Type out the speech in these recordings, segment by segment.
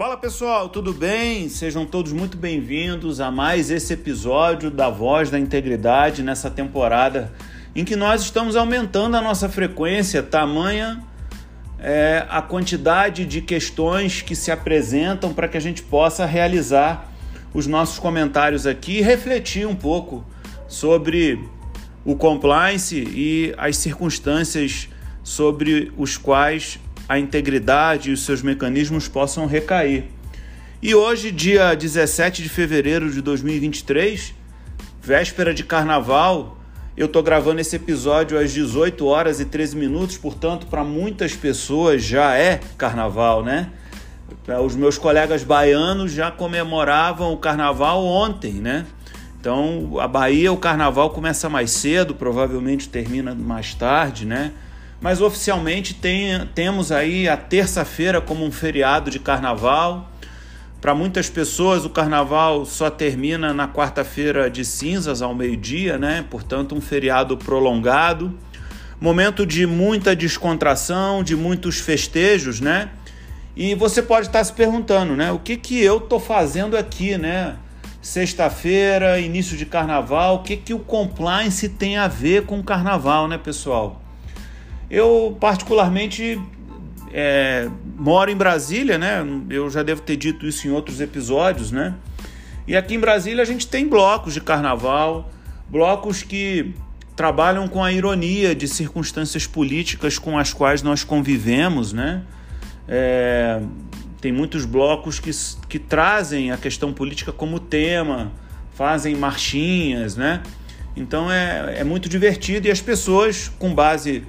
Fala pessoal, tudo bem? Sejam todos muito bem-vindos a mais esse episódio da Voz da Integridade nessa temporada em que nós estamos aumentando a nossa frequência, tamanha é, a quantidade de questões que se apresentam para que a gente possa realizar os nossos comentários aqui e refletir um pouco sobre o compliance e as circunstâncias sobre os quais a integridade e os seus mecanismos possam recair. E hoje, dia 17 de fevereiro de 2023, véspera de carnaval, eu estou gravando esse episódio às 18 horas e 13 minutos, portanto, para muitas pessoas já é carnaval, né? Os meus colegas baianos já comemoravam o carnaval ontem, né? Então, a Bahia, o carnaval começa mais cedo, provavelmente termina mais tarde, né? Mas oficialmente tem, temos aí a terça-feira como um feriado de carnaval. Para muitas pessoas, o carnaval só termina na quarta-feira de cinzas, ao meio-dia, né? Portanto, um feriado prolongado. Momento de muita descontração, de muitos festejos, né? E você pode estar se perguntando, né? O que, que eu estou fazendo aqui, né? Sexta-feira, início de carnaval, o que, que o compliance tem a ver com o carnaval, né, pessoal? Eu, particularmente, é, moro em Brasília, né? Eu já devo ter dito isso em outros episódios, né? E aqui em Brasília a gente tem blocos de carnaval, blocos que trabalham com a ironia de circunstâncias políticas com as quais nós convivemos, né? É, tem muitos blocos que, que trazem a questão política como tema, fazem marchinhas, né? Então é, é muito divertido e as pessoas, com base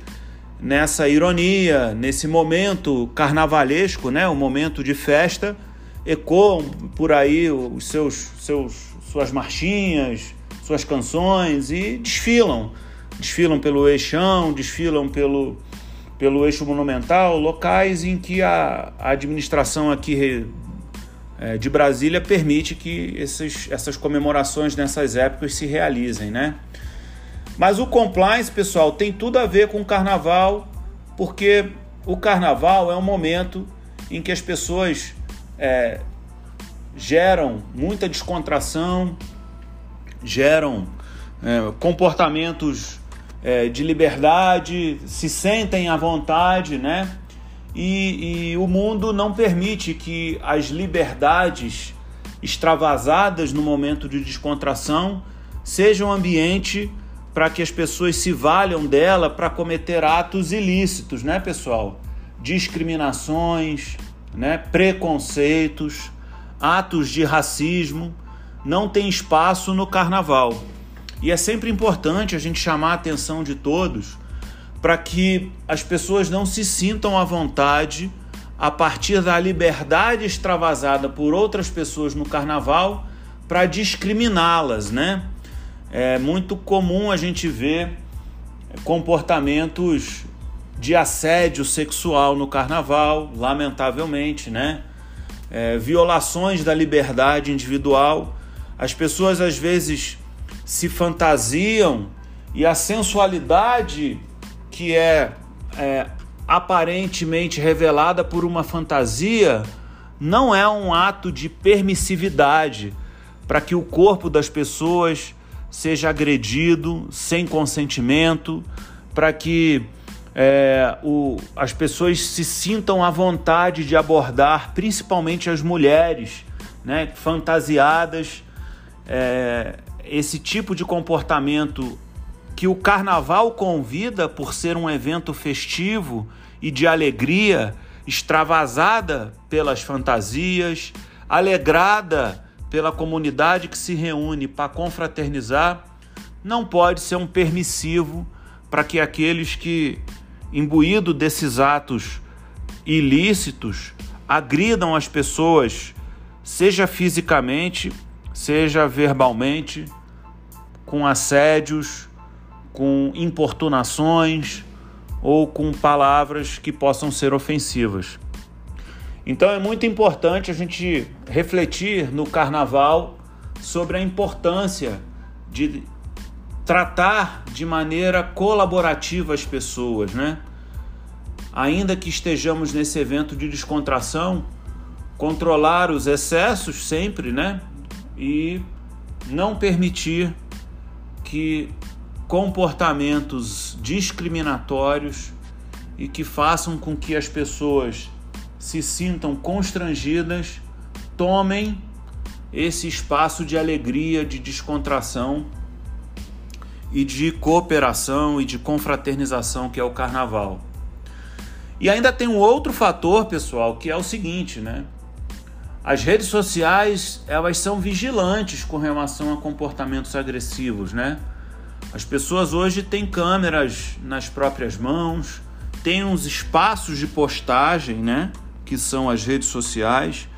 nessa ironia, nesse momento carnavalesco, né, o momento de festa, ecoam por aí os seus, seus, suas marchinhas, suas canções e desfilam. Desfilam pelo eixão, desfilam pelo, pelo eixo monumental, locais em que a, a administração aqui é, de Brasília permite que esses, essas comemorações nessas épocas se realizem, né? Mas o compliance, pessoal, tem tudo a ver com o carnaval, porque o carnaval é um momento em que as pessoas é, geram muita descontração, geram é, comportamentos é, de liberdade, se sentem à vontade, né? E, e o mundo não permite que as liberdades extravasadas no momento de descontração sejam um ambiente para que as pessoas se valham dela para cometer atos ilícitos, né, pessoal? Discriminações, né, preconceitos, atos de racismo não tem espaço no carnaval. E é sempre importante a gente chamar a atenção de todos para que as pessoas não se sintam à vontade a partir da liberdade extravasada por outras pessoas no carnaval para discriminá-las, né? É muito comum a gente ver comportamentos de assédio sexual no carnaval, lamentavelmente, né? É, violações da liberdade individual. As pessoas às vezes se fantasiam e a sensualidade que é, é aparentemente revelada por uma fantasia não é um ato de permissividade para que o corpo das pessoas seja agredido sem consentimento, para que é, o, as pessoas se sintam à vontade de abordar, principalmente as mulheres, né, fantasiadas, é, esse tipo de comportamento que o carnaval convida por ser um evento festivo e de alegria, extravasada pelas fantasias, alegrada pela comunidade que se reúne para confraternizar, não pode ser um permissivo para que aqueles que, imbuído desses atos ilícitos, agridam as pessoas, seja fisicamente, seja verbalmente, com assédios, com importunações ou com palavras que possam ser ofensivas. Então é muito importante a gente refletir no carnaval sobre a importância de tratar de maneira colaborativa as pessoas, né? Ainda que estejamos nesse evento de descontração, controlar os excessos sempre, né? E não permitir que comportamentos discriminatórios e que façam com que as pessoas se sintam constrangidas tomem esse espaço de alegria, de descontração e de cooperação e de confraternização que é o carnaval. E ainda tem um outro fator, pessoal, que é o seguinte, né? As redes sociais, elas são vigilantes com relação a comportamentos agressivos, né? As pessoas hoje têm câmeras nas próprias mãos, têm uns espaços de postagem, né, que são as redes sociais.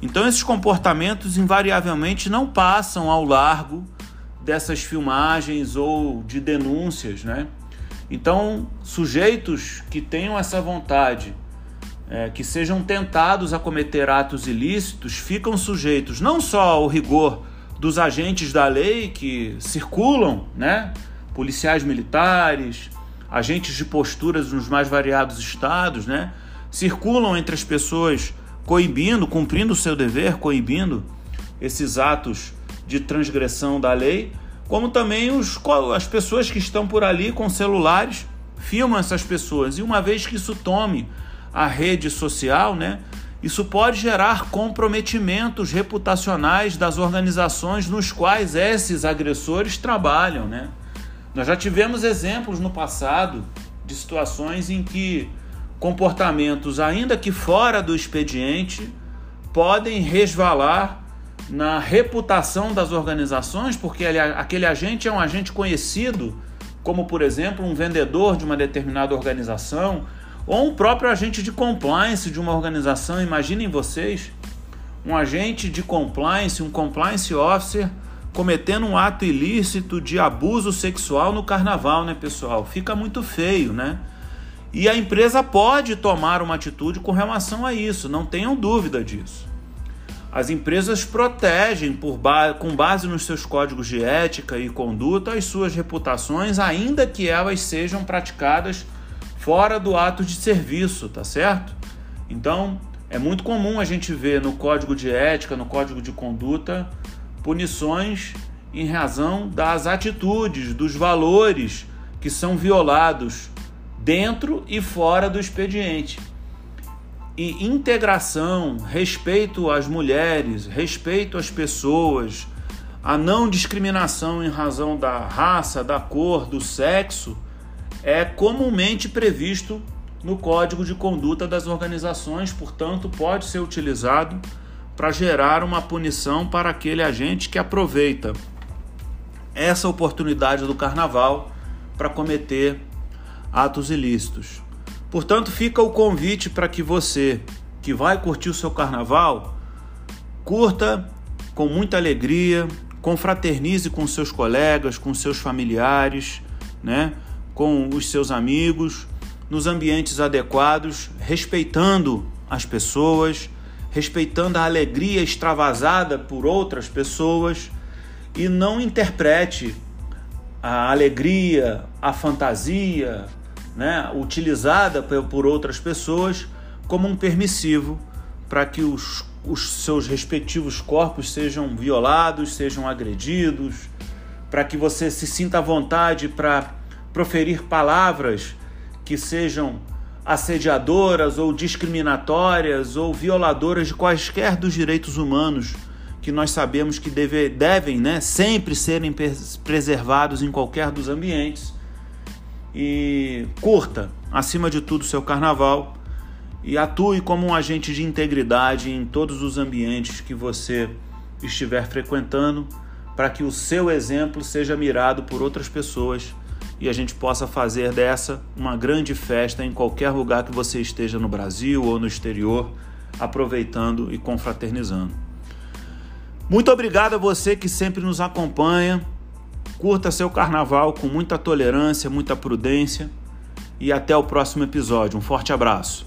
Então esses comportamentos invariavelmente não passam ao largo dessas filmagens ou de denúncias, né? Então, sujeitos que tenham essa vontade é, que sejam tentados a cometer atos ilícitos ficam sujeitos não só ao rigor dos agentes da lei que circulam, né? policiais militares, agentes de posturas nos mais variados estados, né? Circulam entre as pessoas coibindo, cumprindo o seu dever, coibindo esses atos de transgressão da lei, como também os, as pessoas que estão por ali com celulares filmam essas pessoas. E uma vez que isso tome a rede social, né? Isso pode gerar comprometimentos reputacionais das organizações nos quais esses agressores trabalham, né? Nós já tivemos exemplos no passado de situações em que comportamentos, ainda que fora do expediente, podem resvalar na reputação das organizações, porque aquele agente é um agente conhecido, como por exemplo um vendedor de uma determinada organização, ou um próprio agente de compliance de uma organização. Imaginem vocês um agente de compliance, um compliance officer, cometendo um ato ilícito de abuso sexual no carnaval, né, pessoal? Fica muito feio, né? E a empresa pode tomar uma atitude com relação a isso, não tenham dúvida disso. As empresas protegem, por ba com base nos seus códigos de ética e conduta, as suas reputações, ainda que elas sejam praticadas fora do ato de serviço, tá certo? Então, é muito comum a gente ver no código de ética, no código de conduta, punições em razão das atitudes, dos valores que são violados dentro e fora do expediente. E integração, respeito às mulheres, respeito às pessoas, a não discriminação em razão da raça, da cor, do sexo é comumente previsto no Código de Conduta das Organizações, portanto, pode ser utilizado para gerar uma punição para aquele agente que aproveita essa oportunidade do carnaval para cometer atos ilícitos. Portanto, fica o convite para que você que vai curtir o seu carnaval curta com muita alegria, confraternize com seus colegas, com seus familiares, né? com os seus amigos, nos ambientes adequados, respeitando as pessoas, respeitando a alegria extravasada por outras pessoas e não interprete a alegria, a fantasia, né, utilizada por outras pessoas como um permissivo para que os, os seus respectivos corpos sejam violados, sejam agredidos, para que você se sinta à vontade para proferir palavras que sejam assediadoras ou discriminatórias ou violadoras de quaisquer dos direitos humanos que nós sabemos que deve, devem né, sempre serem preservados em qualquer dos ambientes. E curta, acima de tudo, seu carnaval e atue como um agente de integridade em todos os ambientes que você estiver frequentando, para que o seu exemplo seja mirado por outras pessoas e a gente possa fazer dessa uma grande festa em qualquer lugar que você esteja no Brasil ou no exterior, aproveitando e confraternizando. Muito obrigado a você que sempre nos acompanha. Curta seu carnaval com muita tolerância, muita prudência e até o próximo episódio. Um forte abraço.